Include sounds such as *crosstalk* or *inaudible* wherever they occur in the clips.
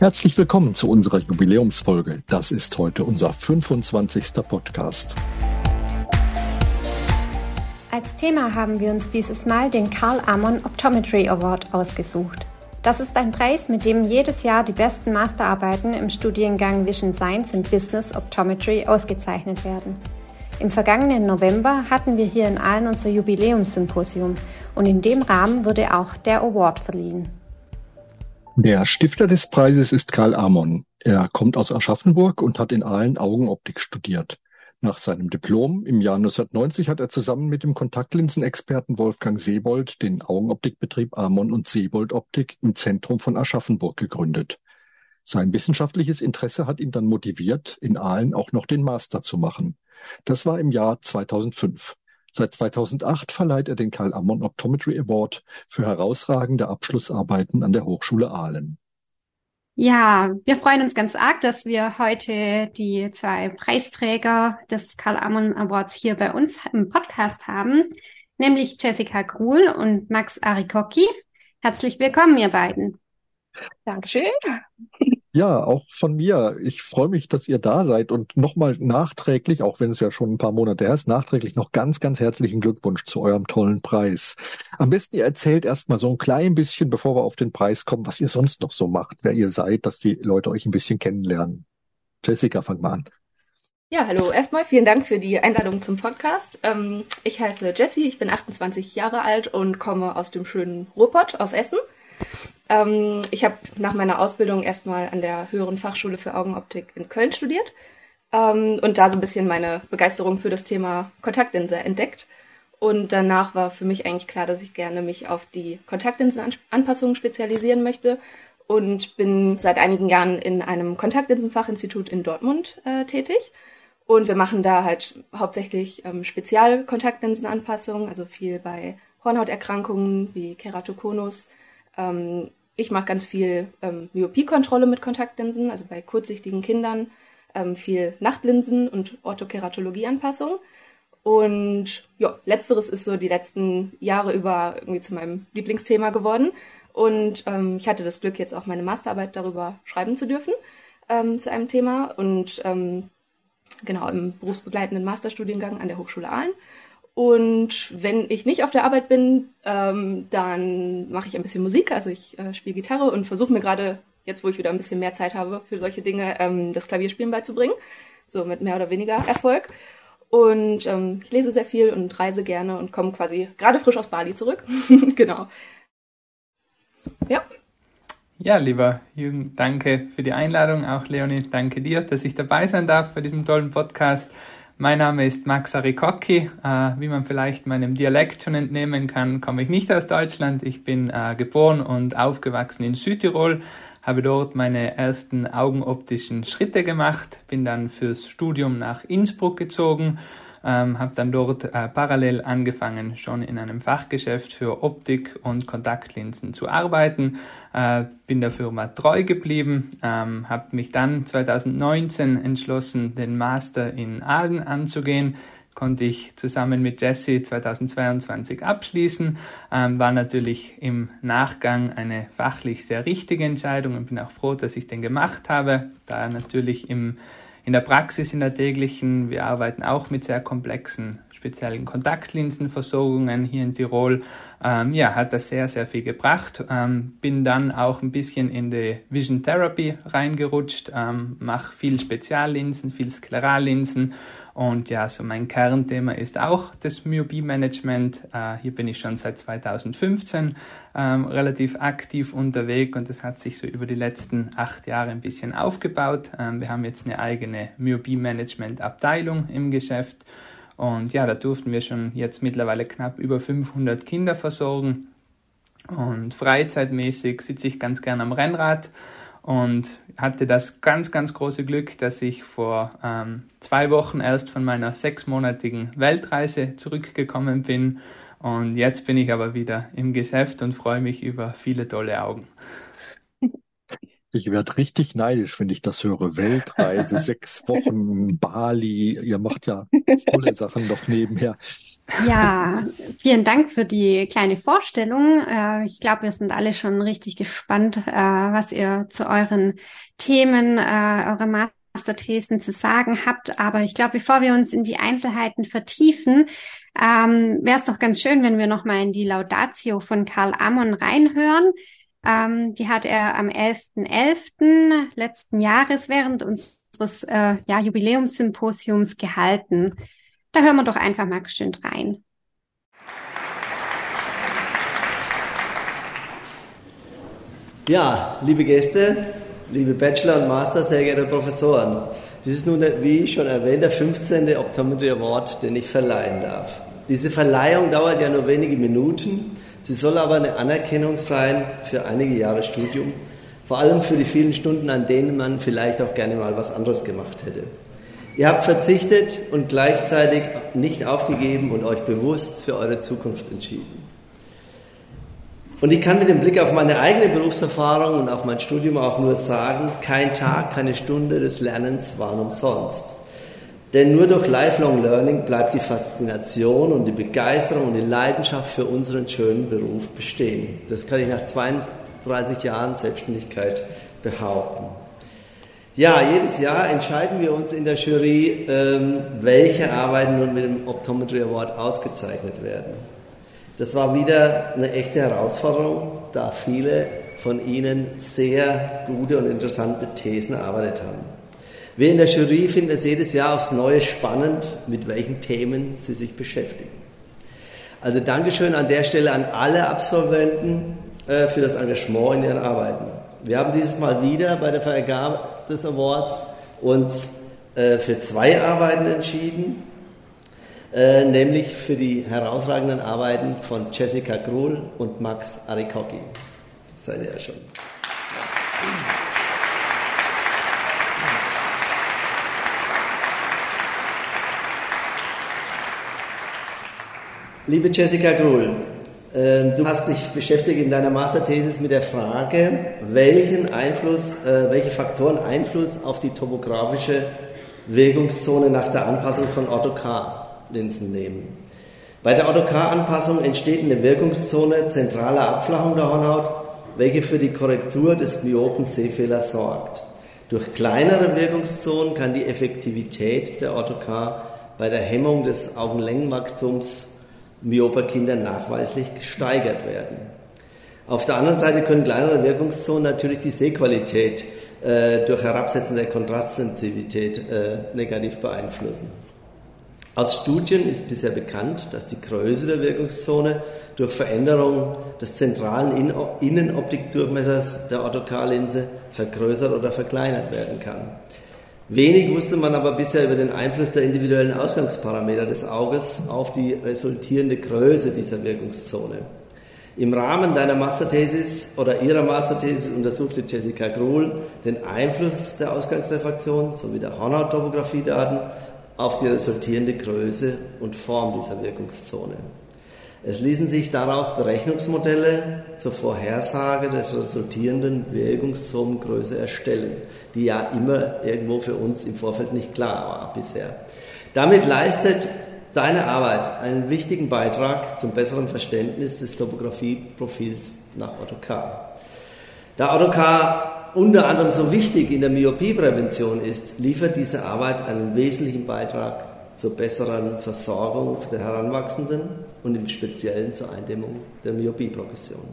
Herzlich willkommen zu unserer Jubiläumsfolge. Das ist heute unser 25. Podcast. Als Thema haben wir uns dieses Mal den Karl Amon Optometry Award ausgesucht. Das ist ein Preis, mit dem jedes Jahr die besten Masterarbeiten im Studiengang Vision Science and Business Optometry ausgezeichnet werden. Im vergangenen November hatten wir hier in Aalen unser Jubiläumssymposium und in dem Rahmen wurde auch der Award verliehen. Der Stifter des Preises ist Karl Amon. Er kommt aus Aschaffenburg und hat in Aalen Augenoptik studiert. Nach seinem Diplom im Jahr 1990 hat er zusammen mit dem Kontaktlinsenexperten Wolfgang Seebold den Augenoptikbetrieb Amon und Seebold Optik im Zentrum von Aschaffenburg gegründet. Sein wissenschaftliches Interesse hat ihn dann motiviert, in Aalen auch noch den Master zu machen. Das war im Jahr 2005. Seit 2008 verleiht er den Karl Ammon Optometry Award für herausragende Abschlussarbeiten an der Hochschule Aalen. Ja, wir freuen uns ganz arg, dass wir heute die zwei Preisträger des Karl Ammon Awards hier bei uns im Podcast haben, nämlich Jessica Gruhl und Max Arikocki. Herzlich willkommen, ihr beiden. Dankeschön. Ja, auch von mir. Ich freue mich, dass ihr da seid und nochmal nachträglich, auch wenn es ja schon ein paar Monate her ist, nachträglich noch ganz, ganz herzlichen Glückwunsch zu eurem tollen Preis. Am besten ihr erzählt erstmal so ein klein bisschen, bevor wir auf den Preis kommen, was ihr sonst noch so macht, wer ihr seid, dass die Leute euch ein bisschen kennenlernen. Jessica, fang mal an. Ja, hallo. Erstmal vielen Dank für die Einladung zum Podcast. Ähm, ich heiße Jessie, ich bin 28 Jahre alt und komme aus dem schönen Ruhrpott aus Essen. Ähm, ich habe nach meiner Ausbildung erstmal an der Höheren Fachschule für Augenoptik in Köln studiert ähm, und da so ein bisschen meine Begeisterung für das Thema Kontaktlinse entdeckt. Und danach war für mich eigentlich klar, dass ich gerne mich auf die Kontaktlinsenanpassungen spezialisieren möchte und bin seit einigen Jahren in einem Kontaktlinsenfachinstitut in Dortmund äh, tätig. Und wir machen da halt hauptsächlich ähm, Spezialkontaktlinsenanpassungen, also viel bei Hornhauterkrankungen wie Keratokonus, ähm, ich mache ganz viel ähm, Myopiekontrolle mit Kontaktlinsen, also bei kurzsichtigen Kindern ähm, viel Nachtlinsen und Orthokeratologieanpassung. Und ja, letzteres ist so die letzten Jahre über irgendwie zu meinem Lieblingsthema geworden. Und ähm, ich hatte das Glück, jetzt auch meine Masterarbeit darüber schreiben zu dürfen ähm, zu einem Thema. Und ähm, genau im berufsbegleitenden Masterstudiengang an der Hochschule Aalen. Und wenn ich nicht auf der Arbeit bin, ähm, dann mache ich ein bisschen Musik. Also ich äh, spiele Gitarre und versuche mir gerade, jetzt wo ich wieder ein bisschen mehr Zeit habe für solche Dinge, ähm, das Klavierspielen beizubringen. So mit mehr oder weniger Erfolg. Und ähm, ich lese sehr viel und reise gerne und komme quasi gerade frisch aus Bali zurück. *laughs* genau. Ja. Ja, lieber Jürgen, danke für die Einladung. Auch Leonie, danke dir, dass ich dabei sein darf bei diesem tollen Podcast. Mein Name ist Max Arikocki. Äh, wie man vielleicht meinem Dialekt schon entnehmen kann, komme ich nicht aus Deutschland. Ich bin äh, geboren und aufgewachsen in Südtirol, habe dort meine ersten augenoptischen Schritte gemacht, bin dann fürs Studium nach Innsbruck gezogen ähm, habe dann dort äh, parallel angefangen, schon in einem Fachgeschäft für Optik und Kontaktlinsen zu arbeiten, äh, bin der Firma treu geblieben, ähm, habe mich dann 2019 entschlossen, den Master in Aalen anzugehen, konnte ich zusammen mit Jesse 2022 abschließen. Ähm, war natürlich im Nachgang eine fachlich sehr richtige Entscheidung und bin auch froh, dass ich den gemacht habe, da natürlich im in der Praxis, in der täglichen, wir arbeiten auch mit sehr komplexen speziellen Kontaktlinsenversorgungen hier in Tirol. Ähm, ja, hat das sehr, sehr viel gebracht. Ähm, bin dann auch ein bisschen in die Vision Therapy reingerutscht, ähm, mache viel Speziallinsen, viel Sklerallinsen und ja, so mein Kernthema ist auch das Myopie-Management. Äh, hier bin ich schon seit 2015 ähm, relativ aktiv unterwegs und das hat sich so über die letzten acht Jahre ein bisschen aufgebaut. Ähm, wir haben jetzt eine eigene Myopie-Management-Abteilung im Geschäft und ja, da durften wir schon jetzt mittlerweile knapp über 500 Kinder versorgen. Und freizeitmäßig sitze ich ganz gern am Rennrad und hatte das ganz, ganz große Glück, dass ich vor ähm, zwei Wochen erst von meiner sechsmonatigen Weltreise zurückgekommen bin und jetzt bin ich aber wieder im Geschäft und freue mich über viele tolle Augen. Ich werde richtig neidisch, wenn ich das höre. Weltreise, *laughs* sechs Wochen, Bali. Ihr macht ja tolle Sachen noch nebenher. Ja, vielen Dank für die kleine Vorstellung. Äh, ich glaube, wir sind alle schon richtig gespannt, äh, was ihr zu euren Themen, äh, eure Masterthesen zu sagen habt. Aber ich glaube, bevor wir uns in die Einzelheiten vertiefen, ähm, wäre es doch ganz schön, wenn wir nochmal in die Laudatio von Karl Amon reinhören. Ähm, die hat er am 11.11. .11. letzten Jahres während unseres äh, ja, Jubiläumssymposiums gehalten. Da hören wir doch einfach mal schön rein. Ja, liebe Gäste, liebe Bachelor und Master, sehr geehrte Professoren. Dies ist nun, wie schon erwähnt, der 15. Optometry Award, den ich verleihen darf. Diese Verleihung dauert ja nur wenige Minuten. Sie soll aber eine Anerkennung sein für einige Jahre Studium, vor allem für die vielen Stunden, an denen man vielleicht auch gerne mal was anderes gemacht hätte. Ihr habt verzichtet und gleichzeitig nicht aufgegeben und euch bewusst für eure Zukunft entschieden. Und ich kann mit dem Blick auf meine eigene Berufserfahrung und auf mein Studium auch nur sagen, kein Tag, keine Stunde des Lernens waren umsonst. Denn nur durch Lifelong Learning bleibt die Faszination und die Begeisterung und die Leidenschaft für unseren schönen Beruf bestehen. Das kann ich nach 32 Jahren Selbstständigkeit behaupten. Ja, jedes Jahr entscheiden wir uns in der Jury, ähm, welche Arbeiten nun mit dem Optometry Award ausgezeichnet werden. Das war wieder eine echte Herausforderung, da viele von Ihnen sehr gute und interessante Thesen erarbeitet haben. Wir in der Jury finden es jedes Jahr aufs Neue spannend, mit welchen Themen Sie sich beschäftigen. Also Dankeschön an der Stelle an alle Absolventen äh, für das Engagement in ihren Arbeiten. Wir haben dieses Mal wieder bei der Vergabe des Awards uns äh, für zwei Arbeiten entschieden, äh, nämlich für die herausragenden Arbeiten von Jessica Gruhl und Max Arikocki. Das seid ihr ja schon. Liebe Jessica Gruhl, ähm, du hast dich beschäftigt in deiner Masterthesis mit der Frage, welchen Einfluss, äh, welche Faktoren Einfluss auf die topografische Wirkungszone nach der Anpassung von Ortho-K-Linsen nehmen. Bei der Ortho-K-Anpassung entsteht eine Wirkungszone zentraler Abflachung der Hornhaut, welche für die Korrektur des myopen Sehfehlers sorgt. Durch kleinere Wirkungszonen kann die Effektivität der Ortho-K bei der Hemmung des Augenlängenwachstums myoper Kinder nachweislich gesteigert werden. Auf der anderen Seite können kleinere Wirkungszonen natürlich die Sehqualität äh, durch Herabsetzen der Kontrastsensitivität äh, negativ beeinflussen. Aus Studien ist bisher bekannt, dass die Größe der Wirkungszone durch Veränderung des zentralen Innenoptikdurchmessers der Orthokarlinse vergrößert oder verkleinert werden kann. Wenig wusste man aber bisher über den Einfluss der individuellen Ausgangsparameter des Auges auf die resultierende Größe dieser Wirkungszone. Im Rahmen deiner Masterthesis oder ihrer Masterthesis untersuchte Jessica Gruhl den Einfluss der Ausgangsrefraktion sowie der Hornhauttopographie-Daten auf die resultierende Größe und Form dieser Wirkungszone. Es ließen sich daraus Berechnungsmodelle zur Vorhersage der resultierenden Wirkungszonengröße erstellen, die ja immer irgendwo für uns im Vorfeld nicht klar war bisher. Damit leistet deine Arbeit einen wichtigen Beitrag zum besseren Verständnis des Topografieprofils nach AutoK. Da AutoK unter anderem so wichtig in der Myopieprävention ist, liefert diese Arbeit einen wesentlichen Beitrag zur besseren Versorgung der Heranwachsenden und im Speziellen zur Eindämmung der Myopie-Progression.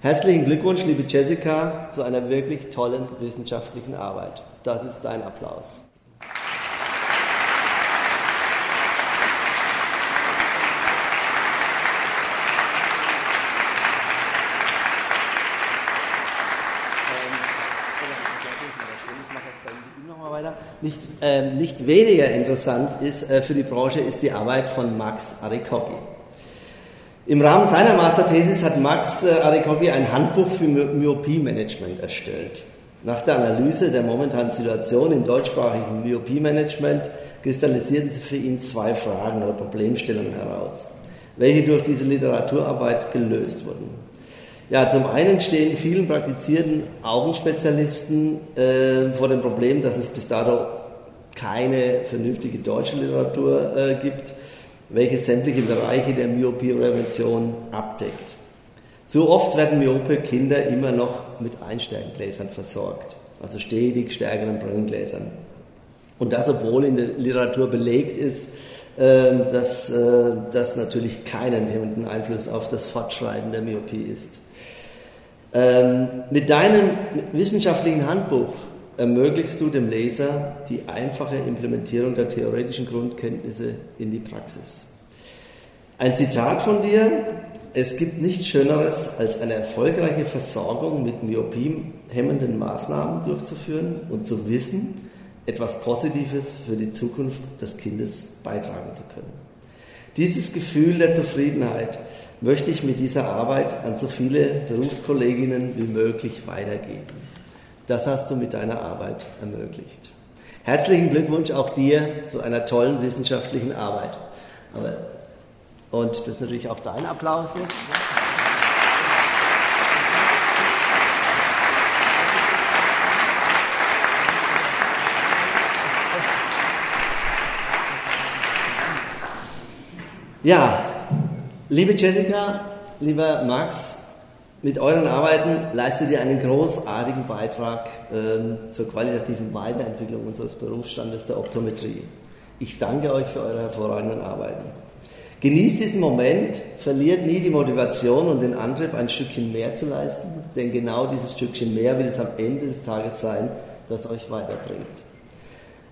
Herzlichen Glückwunsch, liebe Jessica, zu einer wirklich tollen wissenschaftlichen Arbeit. Das ist dein Applaus. Nicht, ähm, nicht weniger interessant ist äh, für die Branche ist die Arbeit von Max Arikocki. Im Rahmen seiner Masterthesis hat Max äh, Arikocki ein Handbuch für My Myopie-Management erstellt. Nach der Analyse der momentanen Situation im deutschsprachigen Myopie-Management kristallisierten sich für ihn zwei Fragen oder Problemstellungen heraus, welche durch diese Literaturarbeit gelöst wurden. Ja, zum einen stehen vielen praktizierten Augenspezialisten äh, vor dem Problem, dass es bis dato keine vernünftige deutsche Literatur äh, gibt, welche sämtliche Bereiche der Myopie-Prävention abdeckt. Zu oft werden myope Kinder immer noch mit Einsteigengläsern versorgt, also stetig stärkeren Brillengläsern. Und das, obwohl in der Literatur belegt ist, ähm, dass äh, das natürlich keinen hemmenden Einfluss auf das Fortschreiten der Myopie ist. Ähm, mit deinem wissenschaftlichen Handbuch ermöglichst du dem Leser die einfache Implementierung der theoretischen Grundkenntnisse in die Praxis. Ein Zitat von dir es gibt nichts Schöneres, als eine erfolgreiche Versorgung mit Myopie-hemmenden Maßnahmen durchzuführen und zu wissen, etwas Positives für die Zukunft des Kindes beitragen zu können. Dieses Gefühl der Zufriedenheit möchte ich mit dieser Arbeit an so viele Berufskolleginnen wie möglich weitergeben. Das hast du mit deiner Arbeit ermöglicht. Herzlichen Glückwunsch auch dir zu einer tollen wissenschaftlichen Arbeit. Und das ist natürlich auch dein Applaus. Ja, liebe Jessica, lieber Max, mit euren Arbeiten leistet ihr einen großartigen Beitrag ähm, zur qualitativen Weiterentwicklung unseres Berufsstandes der Optometrie. Ich danke euch für eure hervorragenden Arbeiten. Genießt diesen Moment, verliert nie die Motivation und den Antrieb, ein Stückchen mehr zu leisten, denn genau dieses Stückchen mehr wird es am Ende des Tages sein, das euch weiterbringt.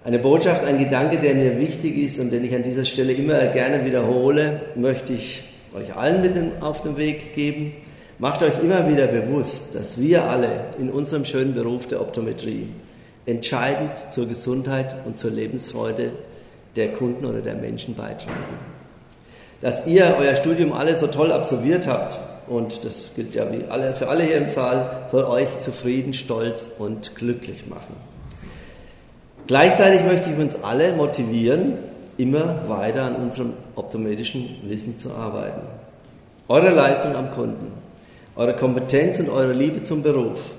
Eine Botschaft, ein Gedanke, der mir wichtig ist und den ich an dieser Stelle immer gerne wiederhole, möchte ich euch allen mit auf den Weg geben. Macht euch immer wieder bewusst, dass wir alle in unserem schönen Beruf der Optometrie entscheidend zur Gesundheit und zur Lebensfreude der Kunden oder der Menschen beitragen dass ihr euer Studium alle so toll absolviert habt. Und das gilt ja wie alle, für alle hier im Saal, soll euch zufrieden, stolz und glücklich machen. Gleichzeitig möchte ich uns alle motivieren, immer weiter an unserem optometrischen Wissen zu arbeiten. Eure Leistung am Kunden, eure Kompetenz und eure Liebe zum Beruf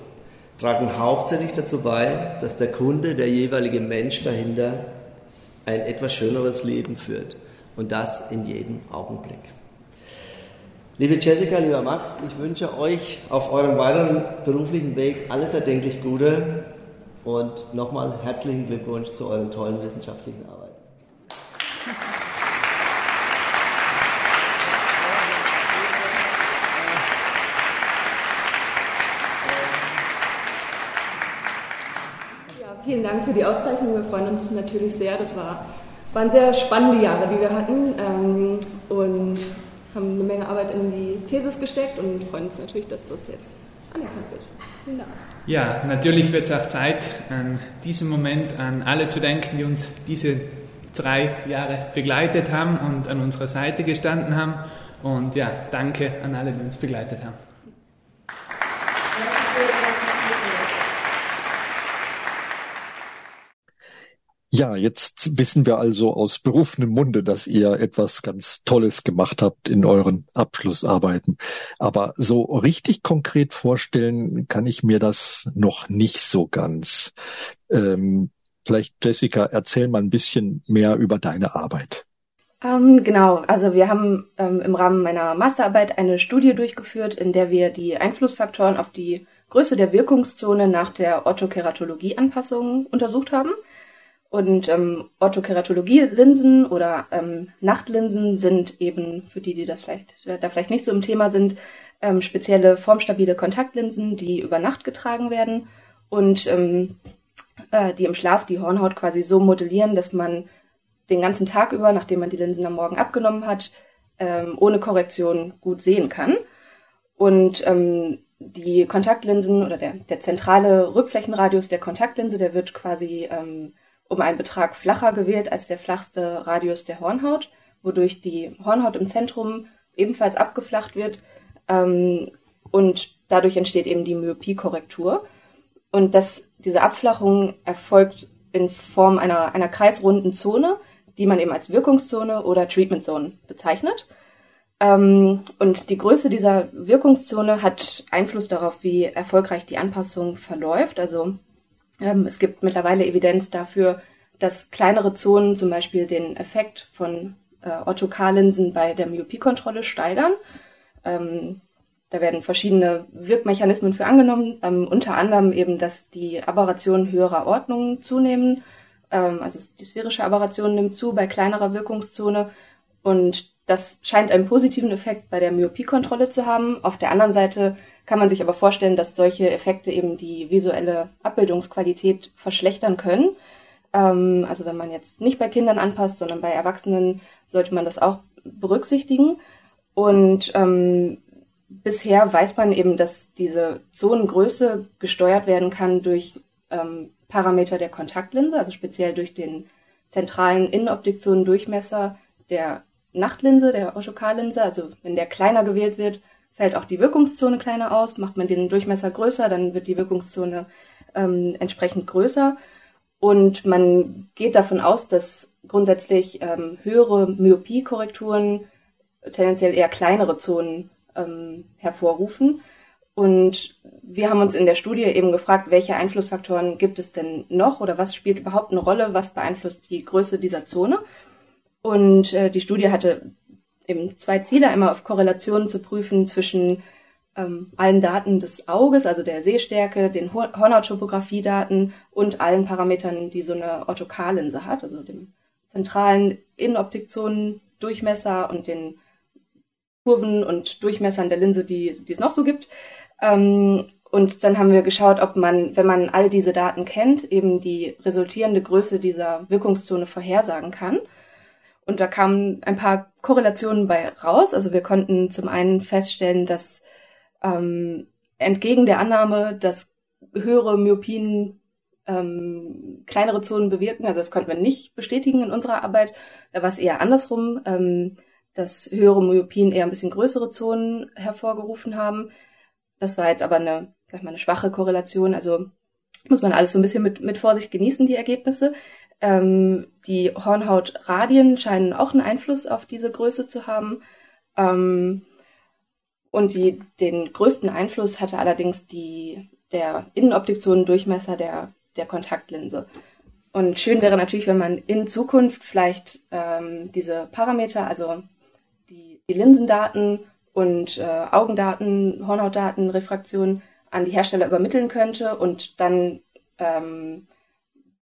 tragen hauptsächlich dazu bei, dass der Kunde, der jeweilige Mensch dahinter, ein etwas schöneres Leben führt und das in jedem Augenblick. Liebe Jessica, lieber Max, ich wünsche euch auf eurem weiteren beruflichen Weg alles erdenklich Gute und nochmal herzlichen Glückwunsch zu euren tollen wissenschaftlichen Arbeit. Vielen Dank für die Auszeichnung. Wir freuen uns natürlich sehr. Das war waren sehr spannende Jahre, die wir hatten ähm, und haben eine Menge Arbeit in die Thesis gesteckt und freuen uns natürlich, dass das jetzt anerkannt wird. Vielen Dank. Ja, natürlich wird es auch Zeit, an diesen Moment an alle zu denken, die uns diese drei Jahre begleitet haben und an unserer Seite gestanden haben. Und ja, danke an alle, die uns begleitet haben. Ja, jetzt wissen wir also aus berufenem Munde, dass ihr etwas ganz Tolles gemacht habt in euren Abschlussarbeiten. Aber so richtig konkret vorstellen kann ich mir das noch nicht so ganz. Ähm, vielleicht, Jessica, erzähl mal ein bisschen mehr über deine Arbeit. Ähm, genau, also wir haben ähm, im Rahmen meiner Masterarbeit eine Studie durchgeführt, in der wir die Einflussfaktoren auf die Größe der Wirkungszone nach der Orthokeratologie-Anpassung untersucht haben. Und ähm, Orthokeratologie-Linsen oder ähm, Nachtlinsen sind eben, für die, die das vielleicht, da vielleicht nicht so im Thema sind, ähm, spezielle formstabile Kontaktlinsen, die über Nacht getragen werden und ähm, äh, die im Schlaf die Hornhaut quasi so modellieren, dass man den ganzen Tag über, nachdem man die Linsen am Morgen abgenommen hat, ähm, ohne Korrektion gut sehen kann. Und ähm, die Kontaktlinsen oder der, der zentrale Rückflächenradius der Kontaktlinse, der wird quasi ähm, um einen Betrag flacher gewählt als der flachste Radius der Hornhaut, wodurch die Hornhaut im Zentrum ebenfalls abgeflacht wird ähm, und dadurch entsteht eben die Myopiekorrektur. Und das, diese Abflachung erfolgt in Form einer, einer kreisrunden Zone, die man eben als Wirkungszone oder Treatment Zone bezeichnet. Ähm, und die Größe dieser Wirkungszone hat Einfluss darauf, wie erfolgreich die Anpassung verläuft. Also ähm, es gibt mittlerweile Evidenz dafür, dass kleinere Zonen zum Beispiel den Effekt von äh, Orthokarlinsen bei der Myopiekontrolle steigern. Ähm, da werden verschiedene Wirkmechanismen für angenommen, ähm, unter anderem eben, dass die Aberrationen höherer Ordnung zunehmen. Ähm, also die sphärische Aberration nimmt zu bei kleinerer Wirkungszone und das scheint einen positiven Effekt bei der Myopiekontrolle zu haben. Auf der anderen Seite kann man sich aber vorstellen, dass solche Effekte eben die visuelle Abbildungsqualität verschlechtern können. Ähm, also wenn man jetzt nicht bei Kindern anpasst, sondern bei Erwachsenen, sollte man das auch berücksichtigen. Und ähm, bisher weiß man eben, dass diese Zonengröße gesteuert werden kann durch ähm, Parameter der Kontaktlinse, also speziell durch den zentralen Innenoptikzonendurchmesser der Nachtlinse, der Orthokarlinse. Also wenn der kleiner gewählt wird, fällt auch die Wirkungszone kleiner aus. Macht man den Durchmesser größer, dann wird die Wirkungszone ähm, entsprechend größer. Und man geht davon aus, dass grundsätzlich ähm, höhere Myopiekorrekturen tendenziell eher kleinere Zonen ähm, hervorrufen. Und wir haben uns in der Studie eben gefragt, welche Einflussfaktoren gibt es denn noch oder was spielt überhaupt eine Rolle, was beeinflusst die Größe dieser Zone. Und äh, die Studie hatte eben zwei Ziele, einmal auf Korrelationen zu prüfen zwischen ähm, allen Daten des Auges, also der Sehstärke, den Hornhauttopographie-Daten und allen Parametern, die so eine Orthokarlinse hat, also dem zentralen Innenoptikzonen-Durchmesser und den Kurven und Durchmessern der Linse, die, die es noch so gibt. Ähm, und dann haben wir geschaut, ob man, wenn man all diese Daten kennt, eben die resultierende Größe dieser Wirkungszone vorhersagen kann. Und da kamen ein paar Korrelationen bei raus. Also wir konnten zum einen feststellen, dass ähm, entgegen der Annahme, dass höhere Myopien ähm, kleinere Zonen bewirken, also das konnten wir nicht bestätigen in unserer Arbeit, da war es eher andersrum. Ähm, dass höhere Myopien eher ein bisschen größere Zonen hervorgerufen haben. Das war jetzt aber eine, sag mal, eine schwache Korrelation. Also muss man alles so ein bisschen mit, mit Vorsicht genießen, die Ergebnisse. Ähm, die Hornhautradien scheinen auch einen Einfluss auf diese Größe zu haben. Ähm, und die, den größten Einfluss hatte allerdings die, der Innenoptikzonendurchmesser der, der Kontaktlinse. Und schön wäre natürlich, wenn man in Zukunft vielleicht ähm, diese Parameter, also die Linsendaten und äh, Augendaten, Hornhautdaten, Refraktion an die Hersteller übermitteln könnte und dann ähm,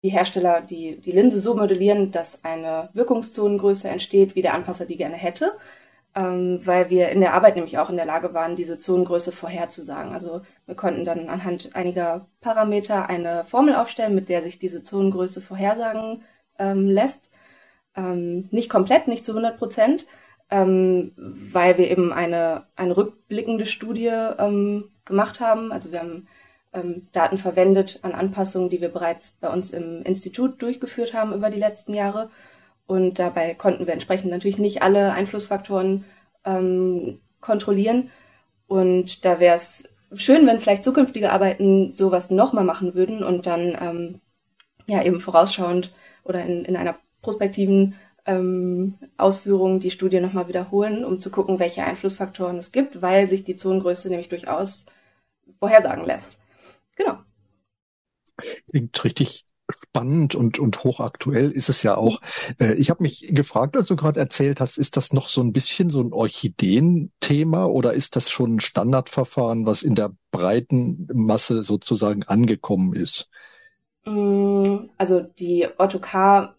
die Hersteller die, die Linse so modellieren, dass eine Wirkungszonengröße entsteht, wie der Anpasser die gerne hätte, ähm, weil wir in der Arbeit nämlich auch in der Lage waren, diese Zonengröße vorherzusagen. Also wir konnten dann anhand einiger Parameter eine Formel aufstellen, mit der sich diese Zonengröße vorhersagen ähm, lässt. Ähm, nicht komplett, nicht zu 100 Prozent, ähm, weil wir eben eine, eine rückblickende Studie ähm, gemacht haben. Also wir haben ähm, Daten verwendet an Anpassungen, die wir bereits bei uns im Institut durchgeführt haben über die letzten Jahre. Und dabei konnten wir entsprechend natürlich nicht alle Einflussfaktoren ähm, kontrollieren. Und da wäre es schön, wenn vielleicht zukünftige Arbeiten sowas nochmal machen würden und dann ähm, ja eben vorausschauend oder in, in einer prospektiven ähm, Ausführungen die Studie nochmal wiederholen, um zu gucken, welche Einflussfaktoren es gibt, weil sich die Zonengröße nämlich durchaus vorhersagen lässt. Genau. Klingt richtig spannend und, und hochaktuell ist es ja auch. Äh, ich habe mich gefragt, als du gerade erzählt hast, ist das noch so ein bisschen so ein Orchideen-Thema oder ist das schon ein Standardverfahren, was in der breiten Masse sozusagen angekommen ist? Mm, also die Orthokar Anpassungen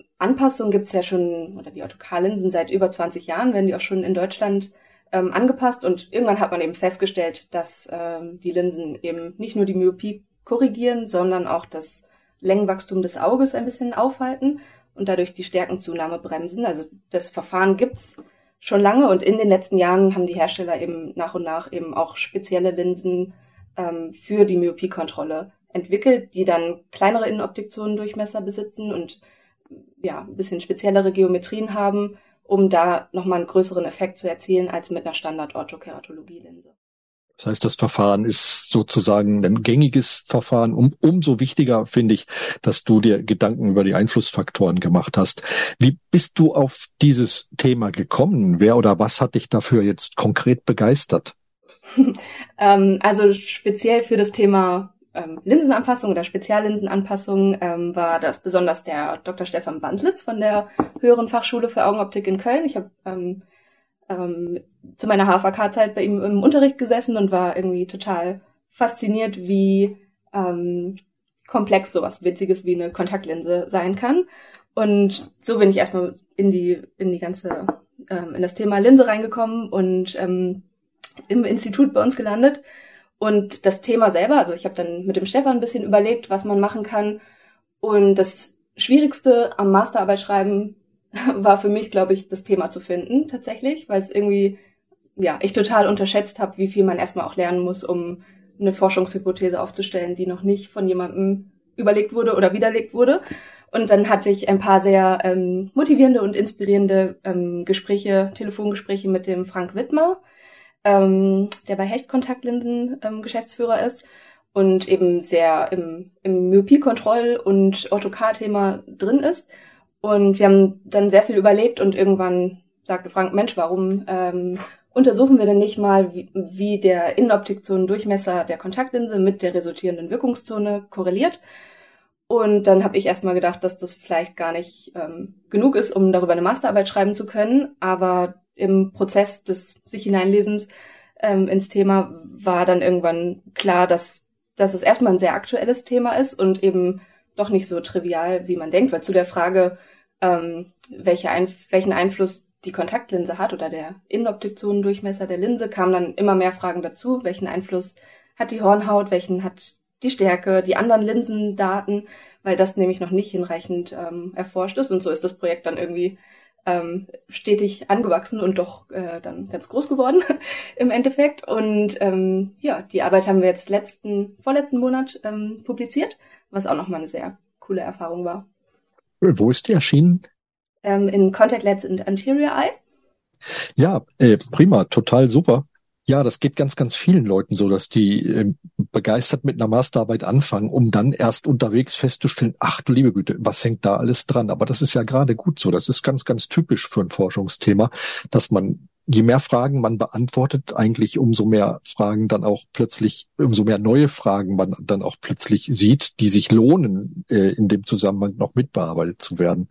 gibt es ja schon, oder die Autokarlinsen seit über 20 Jahren, werden die auch schon in Deutschland ähm, angepasst und irgendwann hat man eben festgestellt, dass ähm, die Linsen eben nicht nur die Myopie korrigieren, sondern auch das Längenwachstum des Auges ein bisschen aufhalten und dadurch die Stärkenzunahme bremsen. Also das Verfahren gibt's schon lange und in den letzten Jahren haben die Hersteller eben nach und nach eben auch spezielle Linsen ähm, für die Myopiekontrolle entwickelt, die dann kleinere Innenoptikzonendurchmesser besitzen und ja, ein bisschen speziellere Geometrien haben, um da nochmal einen größeren Effekt zu erzielen als mit einer Standard-Orthokeratologie-Linse. Das heißt, das Verfahren ist sozusagen ein gängiges Verfahren. Um, umso wichtiger finde ich, dass du dir Gedanken über die Einflussfaktoren gemacht hast. Wie bist du auf dieses Thema gekommen? Wer oder was hat dich dafür jetzt konkret begeistert? *laughs* ähm, also speziell für das Thema ähm, Linsenanpassung oder Speziallinsenanpassung ähm, war das besonders der Dr. Stefan Bandlitz von der Höheren Fachschule für Augenoptik in Köln. Ich habe ähm, ähm, zu meiner HVK-Zeit bei ihm im Unterricht gesessen und war irgendwie total fasziniert, wie ähm, komplex sowas Witziges wie eine Kontaktlinse sein kann. Und so bin ich erstmal in die, in die ganze, ähm, in das Thema Linse reingekommen und ähm, im Institut bei uns gelandet. Und das Thema selber, also ich habe dann mit dem Stefan ein bisschen überlegt, was man machen kann. Und das Schwierigste am Masterarbeit schreiben *laughs* war für mich, glaube ich, das Thema zu finden, tatsächlich, weil es irgendwie, ja, ich total unterschätzt habe, wie viel man erstmal auch lernen muss, um eine Forschungshypothese aufzustellen, die noch nicht von jemandem überlegt wurde oder widerlegt wurde. Und dann hatte ich ein paar sehr ähm, motivierende und inspirierende ähm, Gespräche, Telefongespräche mit dem Frank Wittmer, ähm, der bei Hecht-Kontaktlinsen ähm, Geschäftsführer ist und eben sehr im, im Myopie-Kontroll- und Orthokar-Thema drin ist. Und wir haben dann sehr viel überlegt und irgendwann sagte Frank, Mensch, warum ähm, untersuchen wir denn nicht mal, wie, wie der Innenoptikzonendurchmesser der Kontaktlinse mit der resultierenden Wirkungszone korreliert? Und dann habe ich erstmal gedacht, dass das vielleicht gar nicht ähm, genug ist, um darüber eine Masterarbeit schreiben zu können. Aber im Prozess des sich hineinlesens ähm, ins Thema war dann irgendwann klar, dass, dass es erstmal ein sehr aktuelles Thema ist und eben doch nicht so trivial, wie man denkt, weil zu der Frage, ähm, welche ein, welchen Einfluss die Kontaktlinse hat oder der Innenoptikzonendurchmesser der Linse, kamen dann immer mehr Fragen dazu. Welchen Einfluss hat die Hornhaut, welchen hat die Stärke, die anderen Linsendaten, weil das nämlich noch nicht hinreichend ähm, erforscht ist. Und so ist das Projekt dann irgendwie ähm, stetig angewachsen und doch äh, dann ganz groß geworden *laughs* im Endeffekt. Und ähm, ja, die Arbeit haben wir jetzt letzten, vorletzten Monat ähm, publiziert, was auch nochmal eine sehr coole Erfahrung war. Wo ist die erschienen? Ähm, in Contact Lens and Anterior Eye. Ja, äh, prima, total super. Ja, das geht ganz, ganz vielen Leuten so, dass die äh, begeistert mit einer Masterarbeit anfangen, um dann erst unterwegs festzustellen, ach du liebe Güte, was hängt da alles dran? Aber das ist ja gerade gut so. Das ist ganz, ganz typisch für ein Forschungsthema, dass man je mehr Fragen man beantwortet, eigentlich umso mehr Fragen dann auch plötzlich, umso mehr neue Fragen man dann auch plötzlich sieht, die sich lohnen, äh, in dem Zusammenhang noch mitbearbeitet zu werden.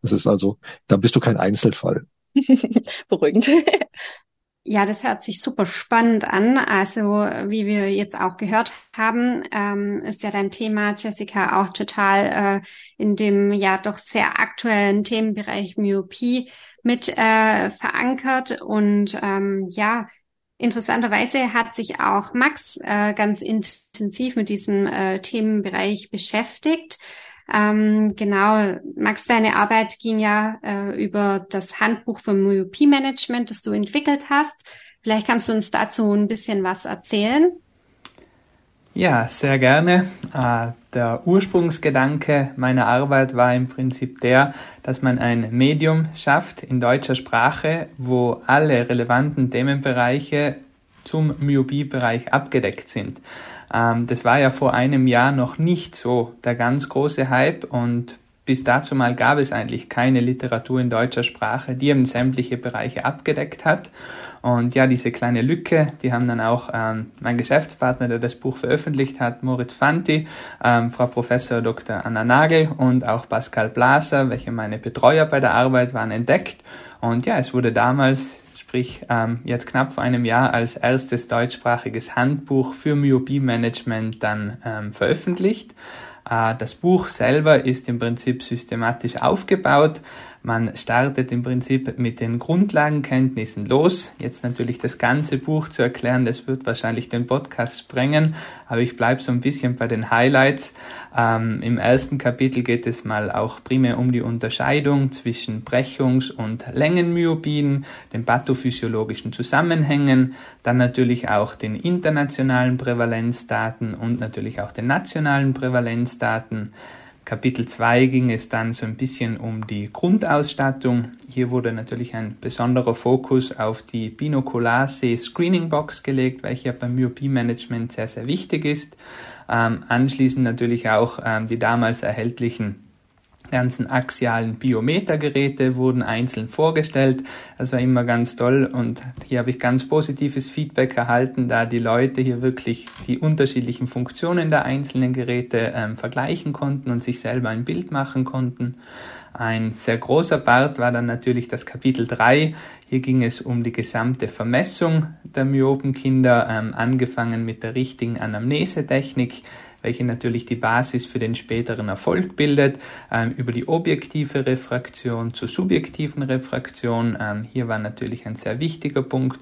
Das ist also, da bist du kein Einzelfall. *laughs* Beruhigend. Ja, das hört sich super spannend an. Also, wie wir jetzt auch gehört haben, ähm, ist ja dein Thema, Jessica, auch total äh, in dem ja doch sehr aktuellen Themenbereich Myopie mit äh, verankert. Und ähm, ja, interessanterweise hat sich auch Max äh, ganz intensiv mit diesem äh, Themenbereich beschäftigt. Ähm, genau, Max, deine Arbeit ging ja äh, über das Handbuch für Myopie-Management, das du entwickelt hast. Vielleicht kannst du uns dazu ein bisschen was erzählen. Ja, sehr gerne. Äh, der Ursprungsgedanke meiner Arbeit war im Prinzip der, dass man ein Medium schafft in deutscher Sprache, wo alle relevanten Themenbereiche zum Myopie-Bereich abgedeckt sind. Ähm, das war ja vor einem Jahr noch nicht so der ganz große Hype und bis dazu mal gab es eigentlich keine Literatur in deutscher Sprache, die eben sämtliche Bereiche abgedeckt hat. Und ja, diese kleine Lücke, die haben dann auch ähm, mein Geschäftspartner, der das Buch veröffentlicht hat, Moritz Fanti, ähm, Frau Professor Dr. Anna Nagel und auch Pascal Blaser, welche meine Betreuer bei der Arbeit waren, entdeckt. Und ja, es wurde damals sprich ähm, jetzt knapp vor einem Jahr als erstes deutschsprachiges Handbuch für Myopie-Management dann ähm, veröffentlicht. Äh, das Buch selber ist im Prinzip systematisch aufgebaut. Man startet im Prinzip mit den Grundlagenkenntnissen los. Jetzt natürlich das ganze Buch zu erklären, das wird wahrscheinlich den Podcast sprengen, aber ich bleibe so ein bisschen bei den Highlights. Ähm, Im ersten Kapitel geht es mal auch primär um die Unterscheidung zwischen Brechungs- und Längenmyopien, den pathophysiologischen Zusammenhängen, dann natürlich auch den internationalen Prävalenzdaten und natürlich auch den nationalen Prävalenzdaten. Kapitel 2 ging es dann so ein bisschen um die Grundausstattung. Hier wurde natürlich ein besonderer Fokus auf die Binocular See Screening Box gelegt, welche beim Myopie Management sehr, sehr wichtig ist. Ähm, anschließend natürlich auch ähm, die damals erhältlichen ganzen axialen Biometergeräte wurden einzeln vorgestellt. Das war immer ganz toll und hier habe ich ganz positives Feedback erhalten, da die Leute hier wirklich die unterschiedlichen Funktionen der einzelnen Geräte ähm, vergleichen konnten und sich selber ein Bild machen konnten. Ein sehr großer Part war dann natürlich das Kapitel 3. Hier ging es um die gesamte Vermessung der Myopenkinder, ähm, angefangen mit der richtigen Anamnesetechnik, welche natürlich die Basis für den späteren Erfolg bildet, ähm, über die objektive Refraktion zur subjektiven Refraktion. Ähm, hier war natürlich ein sehr wichtiger Punkt.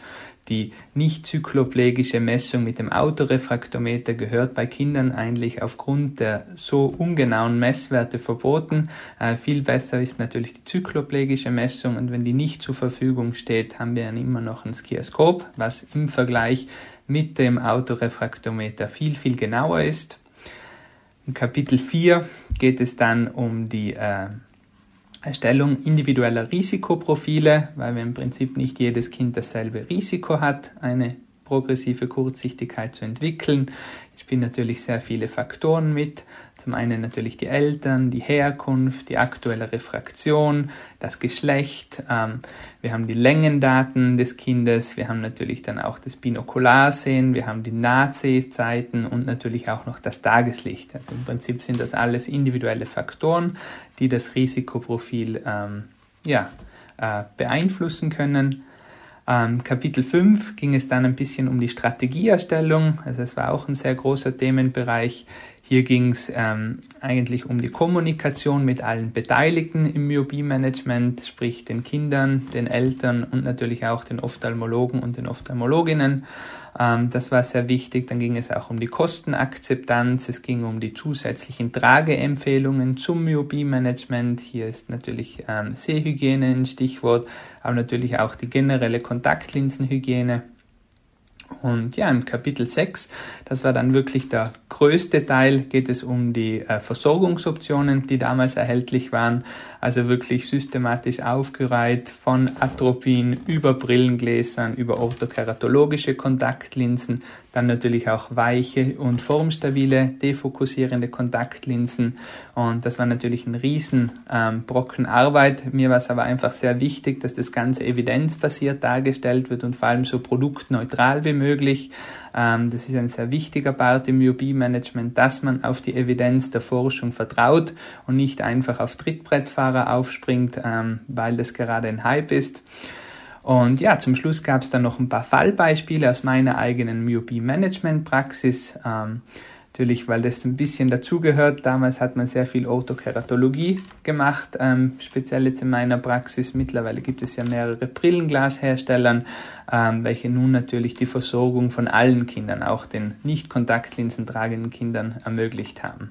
Die nicht zykloplegische Messung mit dem Autorefraktometer gehört bei Kindern eigentlich aufgrund der so ungenauen Messwerte verboten. Äh, viel besser ist natürlich die zykloplegische Messung und wenn die nicht zur Verfügung steht, haben wir dann immer noch ein Skioskop, was im Vergleich mit dem Autorefraktometer viel, viel genauer ist. Kapitel 4 geht es dann um die äh, Erstellung individueller Risikoprofile, weil wir im Prinzip nicht jedes Kind dasselbe Risiko hat, eine progressive Kurzsichtigkeit zu entwickeln. Ich spielen natürlich sehr viele Faktoren mit. Zum einen natürlich die Eltern, die Herkunft, die aktuelle Refraktion, das Geschlecht. Ähm, wir haben die Längendaten des Kindes. Wir haben natürlich dann auch das Binokularsehen. Wir haben die Nahtsehzeiten und natürlich auch noch das Tageslicht. Also im Prinzip sind das alles individuelle Faktoren, die das Risikoprofil ähm, ja, äh, beeinflussen können. Ähm, Kapitel 5 ging es dann ein bisschen um die Strategieerstellung. Also es war auch ein sehr großer Themenbereich. Hier ging es ähm, eigentlich um die Kommunikation mit allen Beteiligten im Myopie-Management, sprich den Kindern, den Eltern und natürlich auch den Ophthalmologen und den Ophthalmologinnen. Ähm, das war sehr wichtig. Dann ging es auch um die Kostenakzeptanz. Es ging um die zusätzlichen Trageempfehlungen zum Myopie-Management. Hier ist natürlich ähm, Sehhygiene ein Stichwort, aber natürlich auch die generelle Kontaktlinsenhygiene. Und ja, im Kapitel 6, das war dann wirklich der größte Teil, geht es um die äh, Versorgungsoptionen, die damals erhältlich waren. Also wirklich systematisch aufgereiht von Atropin über Brillengläsern, über orthokeratologische Kontaktlinsen, dann natürlich auch weiche und formstabile defokussierende Kontaktlinsen. Und das war natürlich ein riesen ähm, Brocken Arbeit. Mir war es aber einfach sehr wichtig, dass das Ganze evidenzbasiert dargestellt wird und vor allem so produktneutral wie möglich. Ähm, das ist ein sehr wichtiger Part im Myopie-Management, dass man auf die Evidenz der Forschung vertraut und nicht einfach auf Trittbrettfahrer aufspringt, ähm, weil das gerade ein Hype ist. Und ja, zum Schluss gab es dann noch ein paar Fallbeispiele aus meiner eigenen Myopie-Management-Praxis. Ähm, natürlich, weil das ein bisschen dazugehört. Damals hat man sehr viel Orthokeratologie gemacht, ähm, speziell jetzt in meiner Praxis. Mittlerweile gibt es ja mehrere Brillenglasherstellern, ähm, welche nun natürlich die Versorgung von allen Kindern, auch den nicht Kontaktlinsen tragenden Kindern, ermöglicht haben.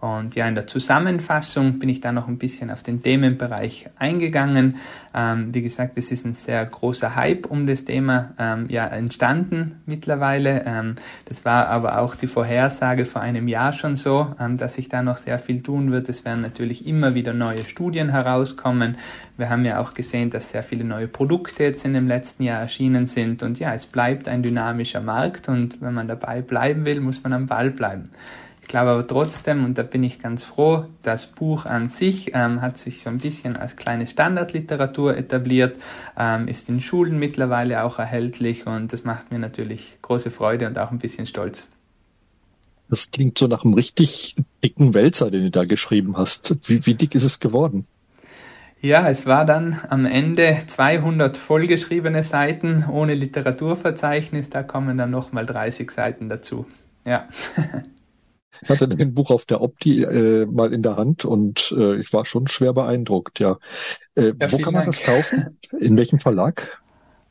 Und ja, in der Zusammenfassung bin ich da noch ein bisschen auf den Themenbereich eingegangen. Ähm, wie gesagt, es ist ein sehr großer Hype um das Thema ähm, ja, entstanden mittlerweile. Ähm, das war aber auch die Vorhersage vor einem Jahr schon so, ähm, dass sich da noch sehr viel tun wird. Es werden natürlich immer wieder neue Studien herauskommen. Wir haben ja auch gesehen, dass sehr viele neue Produkte jetzt in dem letzten Jahr erschienen sind. Und ja, es bleibt ein dynamischer Markt und wenn man dabei bleiben will, muss man am Ball bleiben glaube aber trotzdem, und da bin ich ganz froh, das Buch an sich ähm, hat sich so ein bisschen als kleine Standardliteratur etabliert, ähm, ist in Schulen mittlerweile auch erhältlich und das macht mir natürlich große Freude und auch ein bisschen Stolz. Das klingt so nach einem richtig dicken Wälzer, den du da geschrieben hast. Wie, wie dick ist es geworden? Ja, es war dann am Ende 200 vollgeschriebene Seiten ohne Literaturverzeichnis. Da kommen dann nochmal 30 Seiten dazu. Ja. *laughs* Ich hatte *laughs* ein Buch auf der Opti äh, mal in der Hand und äh, ich war schon schwer beeindruckt, ja. Äh, ja wo kann man Dank. das kaufen? In welchem Verlag?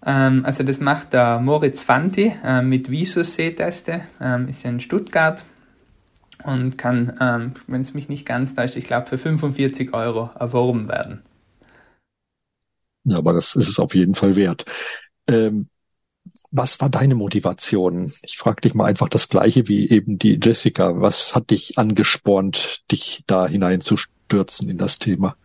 Ähm, also das macht der Moritz Fanti äh, mit Visus Sehteste, ähm, ist ja in Stuttgart und kann, ähm, wenn es mich nicht ganz täuscht, ich glaube für 45 Euro erworben werden. Ja, aber das ist es auf jeden Fall wert. Ähm, was war deine Motivation? Ich frage dich mal einfach das Gleiche wie eben die Jessica. Was hat dich angespornt, dich da hineinzustürzen in das Thema?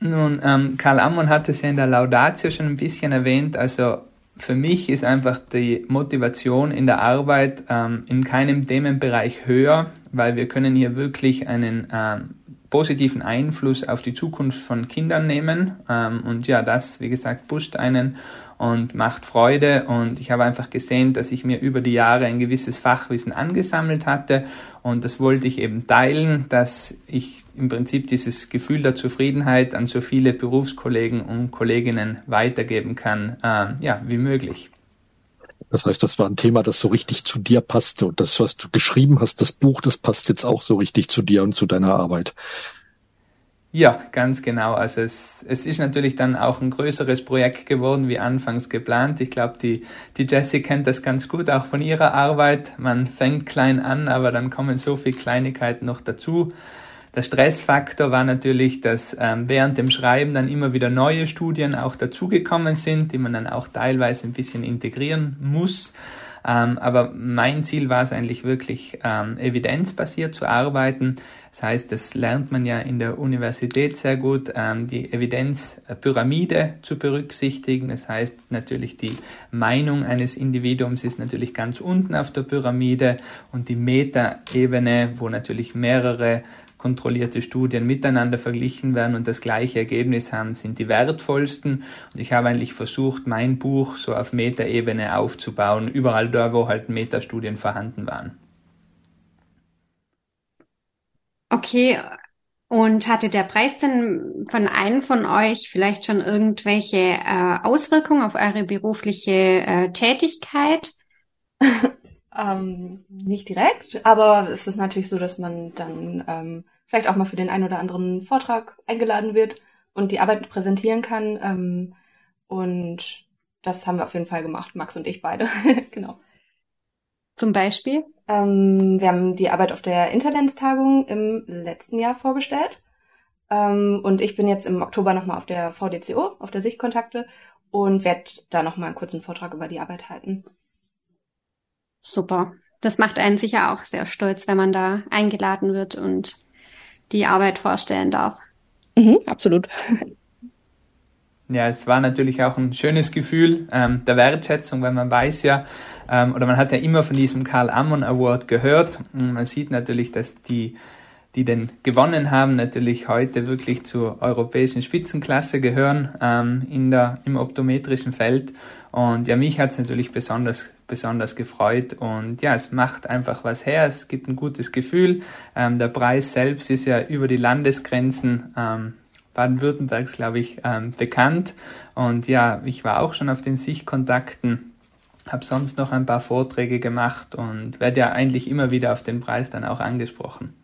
Nun, ähm, Karl Ammon hat es ja in der Laudatio schon ein bisschen erwähnt. Also für mich ist einfach die Motivation in der Arbeit ähm, in keinem Themenbereich höher, weil wir können hier wirklich einen ähm, positiven Einfluss auf die Zukunft von Kindern nehmen. Ähm, und ja, das, wie gesagt, pusht einen und macht Freude. Und ich habe einfach gesehen, dass ich mir über die Jahre ein gewisses Fachwissen angesammelt hatte. Und das wollte ich eben teilen, dass ich im Prinzip dieses Gefühl der Zufriedenheit an so viele Berufskollegen und Kolleginnen weitergeben kann, äh, ja, wie möglich. Das heißt, das war ein Thema, das so richtig zu dir passte. Und das, was du geschrieben hast, das Buch, das passt jetzt auch so richtig zu dir und zu deiner Arbeit. Ja, ganz genau. Also es, es ist natürlich dann auch ein größeres Projekt geworden, wie anfangs geplant. Ich glaube, die, die Jessie kennt das ganz gut, auch von ihrer Arbeit. Man fängt klein an, aber dann kommen so viele Kleinigkeiten noch dazu. Der Stressfaktor war natürlich, dass ähm, während dem Schreiben dann immer wieder neue Studien auch dazugekommen sind, die man dann auch teilweise ein bisschen integrieren muss. Ähm, aber mein Ziel war es eigentlich wirklich, ähm, evidenzbasiert zu arbeiten. Das heißt, das lernt man ja in der Universität sehr gut, ähm, die Evidenzpyramide zu berücksichtigen. Das heißt natürlich, die Meinung eines Individuums ist natürlich ganz unten auf der Pyramide und die Metaebene, wo natürlich mehrere kontrollierte Studien miteinander verglichen werden und das gleiche Ergebnis haben, sind die wertvollsten. Und ich habe eigentlich versucht, mein Buch so auf Metaebene aufzubauen, überall da, wo halt Metastudien vorhanden waren. Okay, und hatte der Preis denn von einem von euch vielleicht schon irgendwelche äh, Auswirkungen auf eure berufliche äh, Tätigkeit? ähm, nicht direkt, aber es ist natürlich so, dass man dann ähm, vielleicht auch mal für den einen oder anderen Vortrag eingeladen wird und die Arbeit präsentieren kann. Ähm, und das haben wir auf jeden Fall gemacht, Max und ich beide. *laughs* genau. Zum Beispiel? Ähm, wir haben die Arbeit auf der Interlens-Tagung im letzten Jahr vorgestellt. Ähm, und ich bin jetzt im Oktober nochmal auf der VDCO, auf der Sichtkontakte und werde da nochmal einen kurzen Vortrag über die Arbeit halten. Super. Das macht einen sicher auch sehr stolz, wenn man da eingeladen wird und die Arbeit vorstellen darf. Mhm, absolut. Ja, es war natürlich auch ein schönes Gefühl ähm, der Wertschätzung, weil man weiß ja, ähm, oder man hat ja immer von diesem Karl Ammon Award gehört. Und man sieht natürlich, dass die, die den gewonnen haben, natürlich heute wirklich zur europäischen Spitzenklasse gehören ähm, in der, im optometrischen Feld. Und ja, mich hat es natürlich besonders, besonders gefreut. Und ja, es macht einfach was her. Es gibt ein gutes Gefühl. Ähm, der Preis selbst ist ja über die Landesgrenzen ähm, Baden-Württembergs, glaube ich, ähm, bekannt. Und ja, ich war auch schon auf den Sichtkontakten, habe sonst noch ein paar Vorträge gemacht und werde ja eigentlich immer wieder auf den Preis dann auch angesprochen.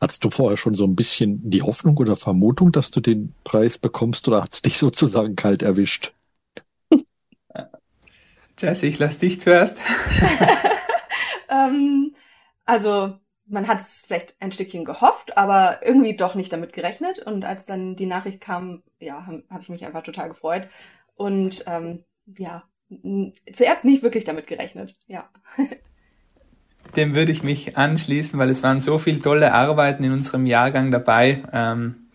Hattest du vorher schon so ein bisschen die Hoffnung oder Vermutung, dass du den Preis bekommst oder hat es dich sozusagen kalt erwischt? Jesse, ich lass dich zuerst. *laughs* ähm, also man hat es vielleicht ein Stückchen gehofft, aber irgendwie doch nicht damit gerechnet. Und als dann die Nachricht kam, ja, habe hab ich mich einfach total gefreut. Und ähm, ja, zuerst nicht wirklich damit gerechnet, ja. Dem würde ich mich anschließen, weil es waren so viele tolle Arbeiten in unserem Jahrgang dabei. Ähm,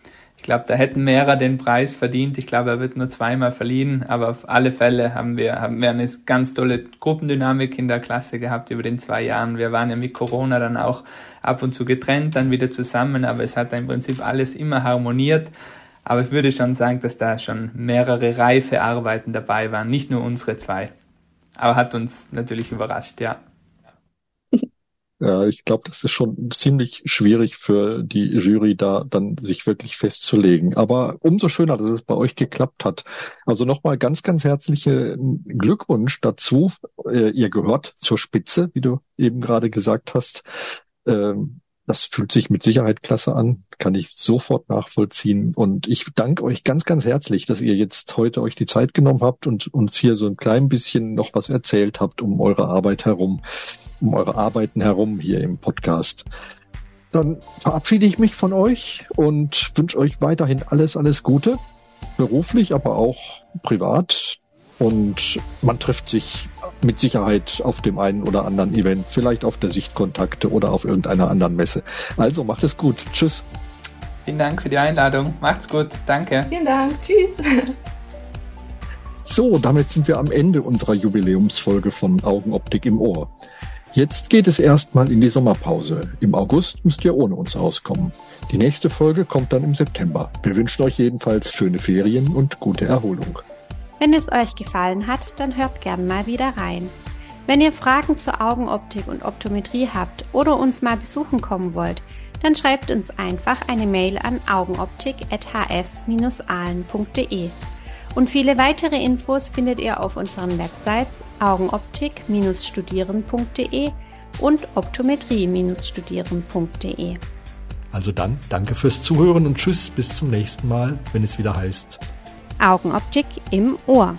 ich glaube, da hätten mehrere den Preis verdient. Ich glaube, er wird nur zweimal verliehen, aber auf alle Fälle haben wir, haben wir eine ganz tolle Gruppendynamik in der Klasse gehabt über den zwei Jahren. Wir waren ja mit Corona dann auch ab und zu getrennt, dann wieder zusammen, aber es hat im Prinzip alles immer harmoniert. Aber ich würde schon sagen, dass da schon mehrere reife Arbeiten dabei waren, nicht nur unsere zwei. Aber hat uns natürlich überrascht, ja. Ja, ich glaube, das ist schon ziemlich schwierig für die Jury da dann sich wirklich festzulegen. Aber umso schöner, dass es bei euch geklappt hat. Also nochmal ganz, ganz herzliche Glückwunsch dazu. Äh, ihr gehört zur Spitze, wie du eben gerade gesagt hast. Ähm, das fühlt sich mit Sicherheit klasse an, kann ich sofort nachvollziehen. Und ich danke euch ganz, ganz herzlich, dass ihr jetzt heute euch die Zeit genommen habt und uns hier so ein klein bisschen noch was erzählt habt um eure Arbeit herum um eure Arbeiten herum hier im Podcast. Dann verabschiede ich mich von euch und wünsche euch weiterhin alles, alles Gute. Beruflich, aber auch privat. und man trifft sich mit Sicherheit auf dem einen oder anderen Event, vielleicht auf der Sichtkontakte oder auf irgendeiner anderen Messe. Also macht es gut. Tschüss. Vielen Dank für die Einladung. Macht's gut. Danke. Vielen Dank. Tschüss. So, damit sind wir am Ende unserer Jubiläumsfolge von Augenoptik im Ohr. Jetzt geht es erstmal in die Sommerpause. Im August müsst ihr ohne uns auskommen. Die nächste Folge kommt dann im September. Wir wünschen euch jedenfalls schöne Ferien und gute Erholung. Wenn es euch gefallen hat, dann hört gern mal wieder rein. Wenn ihr Fragen zur Augenoptik und Optometrie habt oder uns mal besuchen kommen wollt, dann schreibt uns einfach eine Mail an augenoptik.hs-ahlen.de. Und viele weitere Infos findet ihr auf unseren Websites augenoptik-studieren.de und optometrie-studieren.de. Also dann, danke fürs Zuhören und tschüss, bis zum nächsten Mal, wenn es wieder heißt Augenoptik im Ohr.